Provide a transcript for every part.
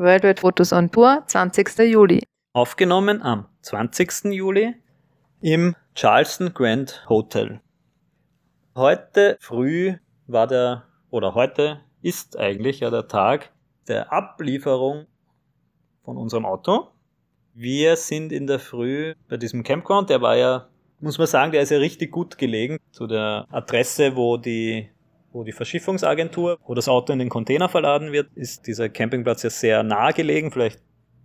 Worldwide Fotos on Tour, 20. Juli. Aufgenommen am 20. Juli im Charleston Grand Hotel. Heute früh war der, oder heute ist eigentlich ja der Tag der Ablieferung von unserem Auto. Wir sind in der Früh bei diesem Campground, der war ja, muss man sagen, der ist ja richtig gut gelegen zu der Adresse, wo die wo die Verschiffungsagentur, wo das Auto in den Container verladen wird, ist dieser Campingplatz ja sehr nah gelegen, vielleicht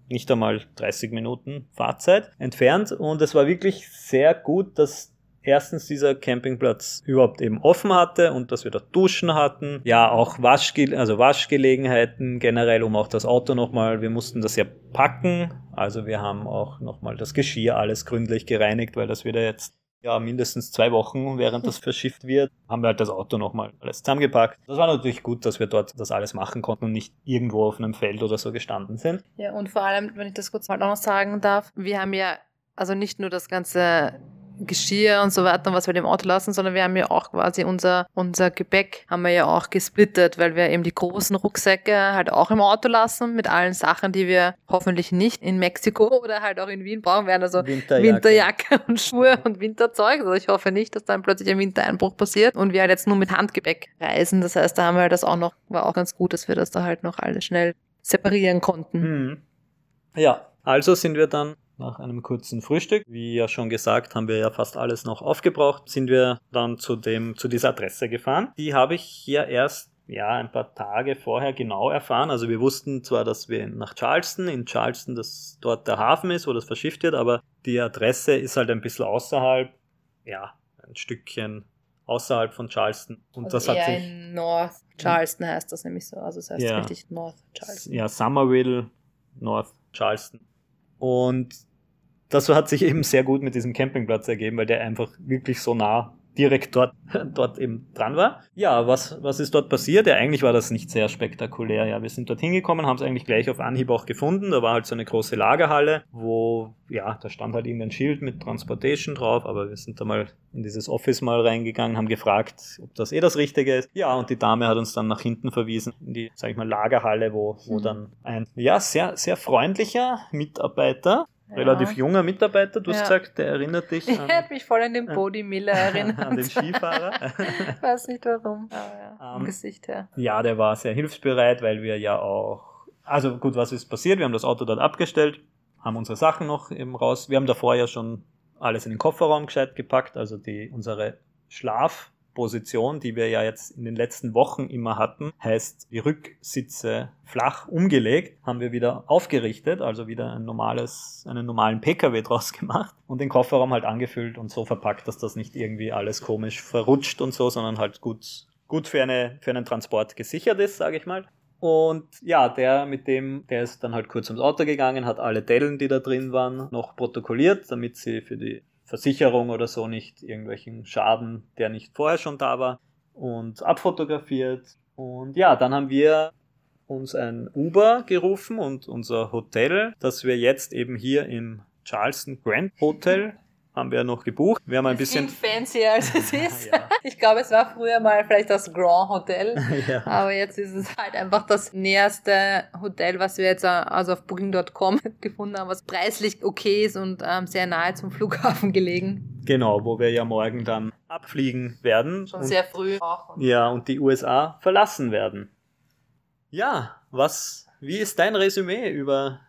nicht einmal 30 Minuten Fahrzeit entfernt. Und es war wirklich sehr gut, dass erstens dieser Campingplatz überhaupt eben offen hatte und dass wir da Duschen hatten. Ja, auch Waschge also Waschgelegenheiten generell, um auch das Auto nochmal, wir mussten das ja packen. Also wir haben auch nochmal das Geschirr alles gründlich gereinigt, weil das wieder jetzt ja, mindestens zwei Wochen, während das verschifft wird, haben wir halt das Auto nochmal alles zusammengepackt. Das war natürlich gut, dass wir dort das alles machen konnten und nicht irgendwo auf einem Feld oder so gestanden sind. Ja, und vor allem, wenn ich das kurz mal noch sagen darf, wir haben ja also nicht nur das ganze Geschirr und so weiter, was wir dem Auto lassen, sondern wir haben ja auch quasi unser, unser Gepäck haben wir ja auch gesplittet, weil wir eben die großen Rucksäcke halt auch im Auto lassen mit allen Sachen, die wir hoffentlich nicht in Mexiko oder halt auch in Wien brauchen werden. Also Winterjacke, Winterjacke und Schuhe und Winterzeug. Also ich hoffe nicht, dass dann plötzlich ein Wintereinbruch passiert und wir halt jetzt nur mit Handgepäck reisen. Das heißt, da haben wir halt das auch noch, war auch ganz gut, dass wir das da halt noch alles schnell separieren konnten. Hm. Ja, also sind wir dann nach einem kurzen Frühstück, wie ja schon gesagt, haben wir ja fast alles noch aufgebraucht, sind wir dann zu dem, zu dieser Adresse gefahren. Die habe ich ja erst ja, ein paar Tage vorher genau erfahren. Also wir wussten zwar, dass wir nach Charleston, in Charleston, dass dort der Hafen ist, wo das verschifft wird, aber die Adresse ist halt ein bisschen außerhalb, ja, ein Stückchen außerhalb von Charleston. Und also das hat sich. In North Charleston heißt das nämlich so. Also es heißt ja, richtig North Charleston. Ja, Somerville, North Charleston. Und das hat sich eben sehr gut mit diesem Campingplatz ergeben, weil der einfach wirklich so nah direkt dort, dort eben dran war. Ja, was, was ist dort passiert? Ja, eigentlich war das nicht sehr spektakulär. Ja, wir sind dort hingekommen, haben es eigentlich gleich auf Anhieb auch gefunden. Da war halt so eine große Lagerhalle, wo, ja, da stand halt irgendein Schild mit Transportation drauf, aber wir sind da mal in dieses Office mal reingegangen, haben gefragt, ob das eh das Richtige ist. Ja, und die Dame hat uns dann nach hinten verwiesen, in die, sag ich mal, Lagerhalle, wo, wo mhm. dann ein, ja, sehr, sehr freundlicher Mitarbeiter relativ junger Mitarbeiter. Du hast gesagt, der erinnert dich an... Er hat mich voll an den Body Miller erinnert. an den Skifahrer. Weiß nicht warum, aber ja, um, ähm, Gesicht her. Ja, der war sehr hilfsbereit, weil wir ja auch... Also gut, was ist passiert? Wir haben das Auto dort abgestellt, haben unsere Sachen noch eben raus. Wir haben davor ja schon alles in den Kofferraum gescheit gepackt, also die unsere Schlaf Position, die wir ja jetzt in den letzten Wochen immer hatten, heißt die Rücksitze flach umgelegt, haben wir wieder aufgerichtet, also wieder ein normales, einen normalen Pkw draus gemacht und den Kofferraum halt angefüllt und so verpackt, dass das nicht irgendwie alles komisch verrutscht und so, sondern halt gut, gut für, eine, für einen Transport gesichert ist, sage ich mal. Und ja, der mit dem, der ist dann halt kurz ums Auto gegangen, hat alle Dellen, die da drin waren, noch protokolliert, damit sie für die Versicherung oder so nicht irgendwelchen Schaden, der nicht vorher schon da war, und abfotografiert. Und ja, dann haben wir uns ein Uber gerufen und unser Hotel, das wir jetzt eben hier im Charleston Grand Hotel haben wir noch gebucht. Wir haben ein bisschen fancier als es ist. ja. Ich glaube, es war früher mal vielleicht das Grand Hotel, ja. aber jetzt ist es halt einfach das näherste Hotel, was wir jetzt äh, also auf Booking.com gefunden haben, was preislich okay ist und ähm, sehr nahe zum Flughafen gelegen. Genau, wo wir ja morgen dann abfliegen werden. Schon sehr früh auch. Ja, und die USA verlassen werden. Ja, was, wie ist dein Resümee über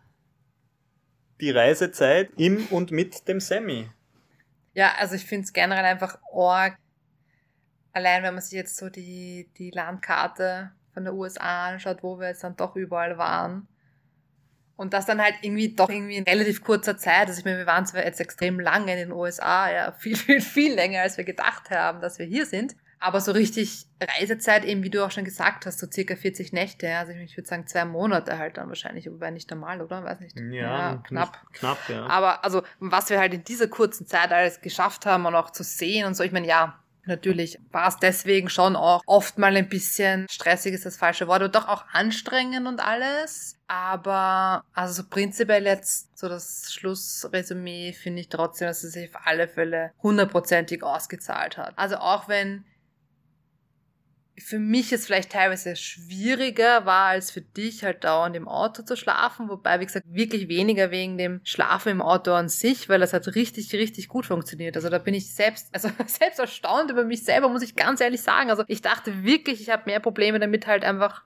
die Reisezeit im und mit dem Semi? Ja, also ich finde es generell einfach arg. Allein wenn man sich jetzt so die, die Landkarte von der USA anschaut, wo wir jetzt dann doch überall waren. Und das dann halt irgendwie doch irgendwie in relativ kurzer Zeit. Also ich meine, wir waren zwar jetzt extrem lange in den USA, ja, viel, viel, viel länger, als wir gedacht haben, dass wir hier sind. Aber so richtig Reisezeit, eben wie du auch schon gesagt hast, so circa 40 Nächte, also ich würde sagen zwei Monate halt dann wahrscheinlich, wobei nicht normal, oder? Weiß nicht. Ja, ja knapp. Knapp, ja. Aber also, was wir halt in dieser kurzen Zeit alles geschafft haben und auch zu sehen und so, ich meine, ja, natürlich war es deswegen schon auch oft mal ein bisschen stressig ist das falsche Wort, und doch auch anstrengend und alles. Aber also so prinzipiell jetzt so das Schlussresümee finde ich trotzdem, dass es sich auf alle Fälle hundertprozentig ausgezahlt hat. Also auch wenn für mich es vielleicht teilweise schwieriger war, als für dich halt dauernd im Auto zu schlafen. Wobei, wie gesagt, wirklich weniger wegen dem Schlafen im Auto an sich, weil das hat richtig, richtig gut funktioniert. Also da bin ich selbst, also selbst erstaunt über mich selber, muss ich ganz ehrlich sagen. Also ich dachte wirklich, ich habe mehr Probleme damit halt einfach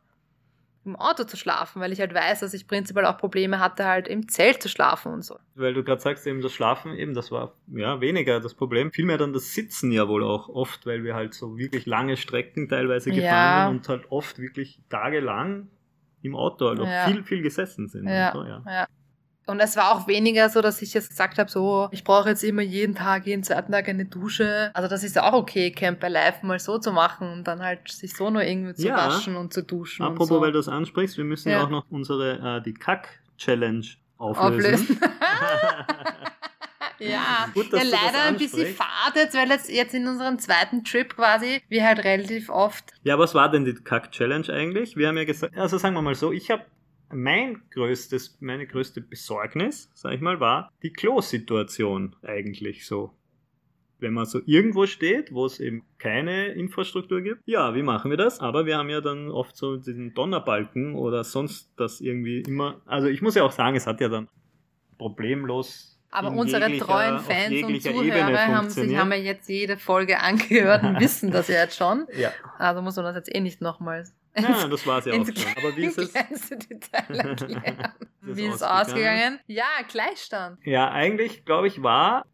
im Auto zu schlafen, weil ich halt weiß, dass ich prinzipiell auch Probleme hatte, halt im Zelt zu schlafen und so. Weil du gerade sagst, eben das Schlafen, eben, das war ja weniger das Problem. Vielmehr dann das Sitzen ja wohl auch oft, weil wir halt so wirklich lange Strecken teilweise gefahren Ja. sind und halt oft wirklich tagelang im Auto halt auch Ja. viel, viel gesessen sind. Ja, so, ja. ja. Und es war auch weniger so, dass ich jetzt gesagt habe, so, ich brauche jetzt immer jeden Tag, jeden zweiten Tag eine Dusche. Also das ist ja auch okay, Camp bei Live mal so zu machen und dann halt sich so nur irgendwie zu Ja. waschen und zu duschen Apropos, so. weil du das ansprichst, wir müssen ja, Ja. auch noch unsere, äh, die Kack-Challenge auflösen. Auflösen. ja, Gut, dass ja leider ein bisschen fad jetzt, weil jetzt, jetzt in unserem zweiten Trip quasi wir halt relativ oft Ja, was war denn die Kack-Challenge eigentlich? Wir haben ja gesagt, also sagen wir mal so, ich habe mein größtes, meine größte Besorgnis, sag ich mal, war die Klo-Situation eigentlich so. Wenn man so irgendwo steht, wo es eben keine Infrastruktur gibt, ja, wie machen wir das? Aber wir haben ja dann oft so diesen Donnerbalken oder sonst das irgendwie immer. Also ich muss ja auch sagen, es hat ja dann problemlos. Aber unsere treuen Fans und Zuhörer haben sich haben ja jetzt jede Folge angehört und wissen das ja jetzt schon. Ja, Also muss man das jetzt eh nicht nochmals ja das war es ja auch schon. Aber wie ist es? Wie ist es ausgegangen? Ja, Gleichstand. Ja, eigentlich, glaube ich, war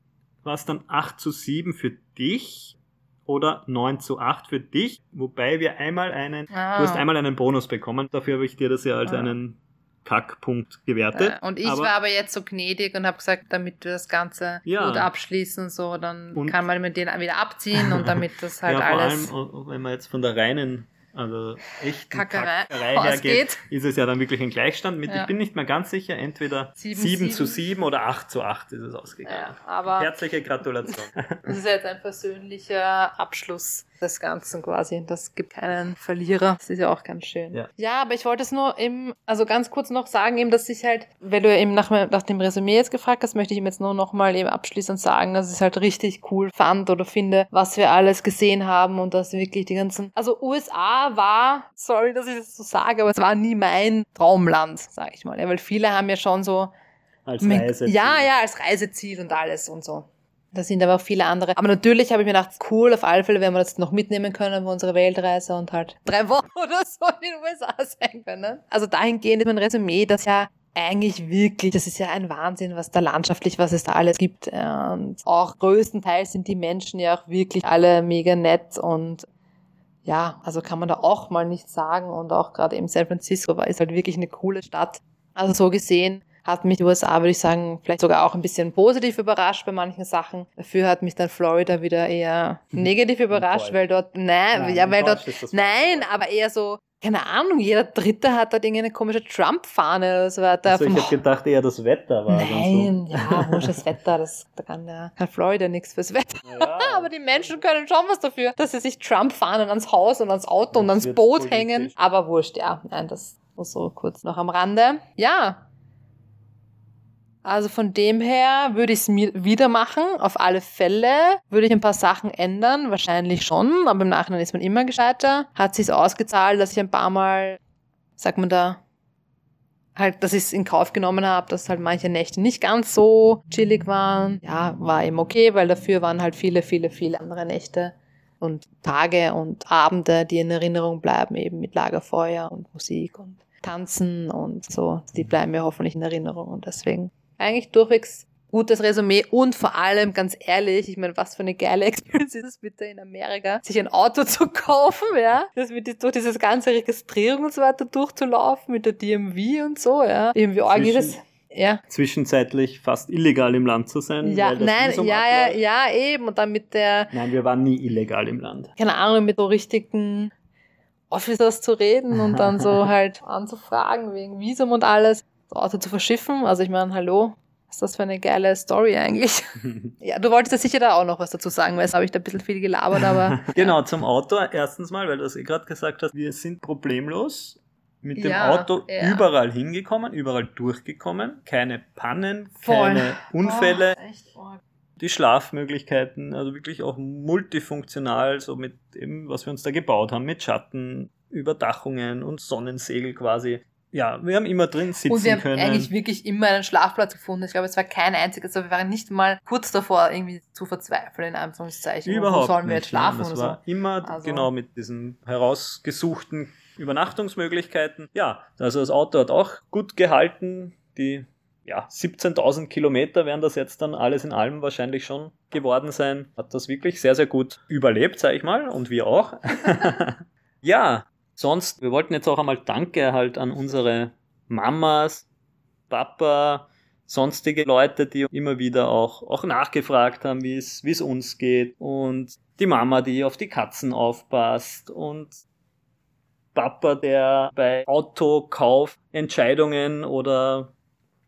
war es dann 8 zu 7 für dich oder 9 zu 8 für dich, wobei wir einmal einen, Ah. du hast einmal einen Bonus bekommen, dafür habe ich dir das ja als Ah. einen Kackpunkt gewertet. Äh, Und ich aber, war aber jetzt so gnädig und habe gesagt, damit wir das Ganze Ja. gut abschließen, so, dann Und- kann man mit denen wieder abziehen und damit das halt ja, vor alles allem, wenn man jetzt von der reinen, also echten Kackerei Kackerei hergeht, ist es ja dann wirklich ein Gleichstand mit, Ja. ich bin nicht mehr ganz sicher, entweder Sieben, 7 zu sieben. 7 oder 8 zu 8 ist es ausgegangen. Ja, aber Herzliche Gratulation. das ist jetzt ein persönlicher Abschluss des Ganzen quasi. Das gibt keinen Verlierer. Das ist ja auch ganz schön. Ja. aber ich wollte es nur eben, also ganz kurz noch sagen, eben, dass ich halt, wenn du eben nach, nach dem Resümee jetzt gefragt hast, möchte ich ihm jetzt nur noch mal eben abschließend sagen, dass ich es halt richtig cool fand oder finde, was wir alles gesehen haben und dass wirklich die ganzen, also USA war, sorry, dass ich das so sage, aber es war nie mein Traumland, sage ich mal, ja, weil viele haben ja schon so Als mit- Reise. Ja, ja, als Reiseziel und alles und so. Da sind aber auch viele andere. Aber natürlich habe ich mir gedacht, cool, auf alle Fälle werden wir das noch mitnehmen können für unsere Weltreise und halt drei Wochen oder so in den USA sein können. Also dahingehend ist mein Resümee, dass ja eigentlich wirklich, das ist ja ein Wahnsinn, was da landschaftlich, was es da alles gibt. Und auch größtenteils sind die Menschen ja auch wirklich alle mega nett und ja, also kann man da auch mal nicht sagen. Und auch gerade eben San Francisco war, ist halt wirklich eine coole Stadt. Also so gesehen hat mich die USA, würde ich sagen, vielleicht sogar auch ein bisschen positiv überrascht bei manchen Sachen. Dafür hat mich dann Florida wieder eher negativ überrascht, Enttäuscht. weil dort, nein, Nein, ja, weil dort, das nein, aber eher so, keine Ahnung, jeder Dritte hat dort irgendeine komische Trump-Fahne oder so weiter. Also ich habe gedacht, eher das Wetter war Nein, ja, wurscht das Wetter, das, da kann, der, kann Florida nichts fürs Wetter. so. Ja, Aber die Menschen können schon was dafür, dass sie sich Trump-Fahnen ans Haus und ans Auto und Jetzt ans Boot politisch. hängen. Aber wurscht, ja. Nein, das nur so kurz noch am Rande. Ja. Also von dem her würde ich es wieder machen, auf alle Fälle. Würde ich ein paar Sachen ändern, wahrscheinlich schon, aber im Nachhinein ist man immer gescheiter. Hat sich's ausgezahlt, dass ich ein paar Mal, sagt man da, halt, dass ich es in Kauf genommen habe, dass halt manche Nächte nicht ganz so chillig waren. Ja, war eben okay, weil dafür waren halt viele, viele, viele andere Nächte und Tage und Abende, die in Erinnerung bleiben, eben mit Lagerfeuer und Musik und Tanzen und so. Die bleiben mir hoffentlich in Erinnerung und deswegen eigentlich durchwegs gutes Resümee und vor allem, ganz ehrlich, ich meine, was für eine geile Experience ist es bitte in Amerika, sich ein Auto zu kaufen, ja, das mit durch dieses ganze Registrierung und so weiter durchzulaufen mit der DMV und so, ja. Irgendwie arg ist es. Ja. Zwischenzeitlich fast illegal im Land zu sein. Ja, nein, ja, ja, ja, eben. Und dann mit der, Nein, wir waren nie illegal im Land. keine Ahnung, mit so richtigen Officers zu reden und dann so halt anzufragen wegen Visum und alles, das Auto zu verschiffen. Also ich meine, hallo, was ist das für eine geile Story eigentlich? Ja, du wolltest ja sicher da auch noch was dazu sagen, weil jetzt habe ich da ein bisschen viel gelabert, aber genau, zum Auto. Erstens mal, weil du es eh gerade gesagt hast, wir sind problemlos mit dem Ja, Auto ja. überall hingekommen, überall durchgekommen. Keine Pannen, Voll. keine Unfälle. Oh, die Schlafmöglichkeiten, also wirklich auch multifunktional, so mit dem, was wir uns da gebaut haben, mit Schatten, Überdachungen und Sonnensegel quasi. Ja, wir haben immer drin sitzen Und wir haben können. eigentlich wirklich immer einen Schlafplatz gefunden. Ich glaube, es war kein einziger, also wir waren nicht mal kurz davor, irgendwie zu verzweifeln, in Anführungszeichen. Wo Überhaupt sollen wir jetzt schlafen Nein, das oder war immer Also- genau mit diesen herausgesuchten Übernachtungsmöglichkeiten. Ja, also das Auto hat auch gut gehalten. Die ja, 17.000 Kilometer werden das jetzt dann alles in allem wahrscheinlich schon geworden sein. Hat das wirklich sehr, sehr gut überlebt, sage ich mal, und wir auch. ja, sonst, wir wollten jetzt auch einmal Danke halt an unsere Mamas, Papa, sonstige Leute, die immer wieder auch, auch nachgefragt haben, wie es, uns geht. Und die Mama, die auf die Katzen aufpasst. Und Papa, der bei Autokaufentscheidungen oder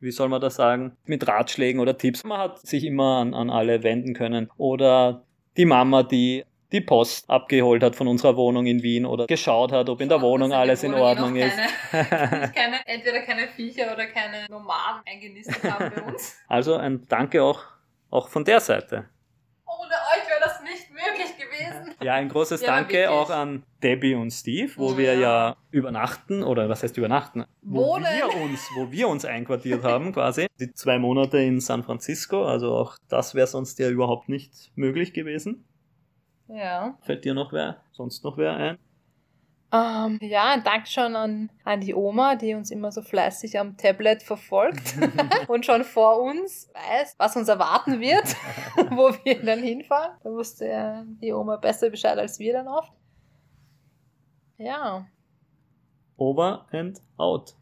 wie soll man das sagen, mit Ratschlägen oder Tipps, man hat sich immer an, an alle wenden können. Oder die Mama, die die Post abgeholt hat von unserer Wohnung in Wien oder geschaut hat, ob in der Wohnung alles in Ordnung ist. Keine, keine, entweder keine Viecher oder keine Nomaden eingenistet haben bei uns. Also ein Danke auch, auch von der Seite. Ohne euch wäre das nicht möglich gewesen. Ja, ein großes Ja, Danke wirklich. auch an Debbie und Steve, wo Ja. wir ja übernachten, oder was heißt übernachten? Wo Wohnen. wir uns, wo wir uns einquartiert haben, quasi. Die zwei Monate in San Francisco, also auch das wäre sonst ja überhaupt nicht möglich gewesen. Ja. Fällt dir noch wer, sonst noch wer ein? Ähm, ja, ein Dank schon an, an die Oma, die uns immer so fleißig am Tablet verfolgt und schon vor uns weiß, was uns erwarten wird, wo wir dann hinfahren. Da wusste ja die Oma besser Bescheid als wir dann oft. Ja, Over and out.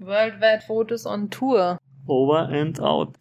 Worldwide Fotos on Tour. Over and out.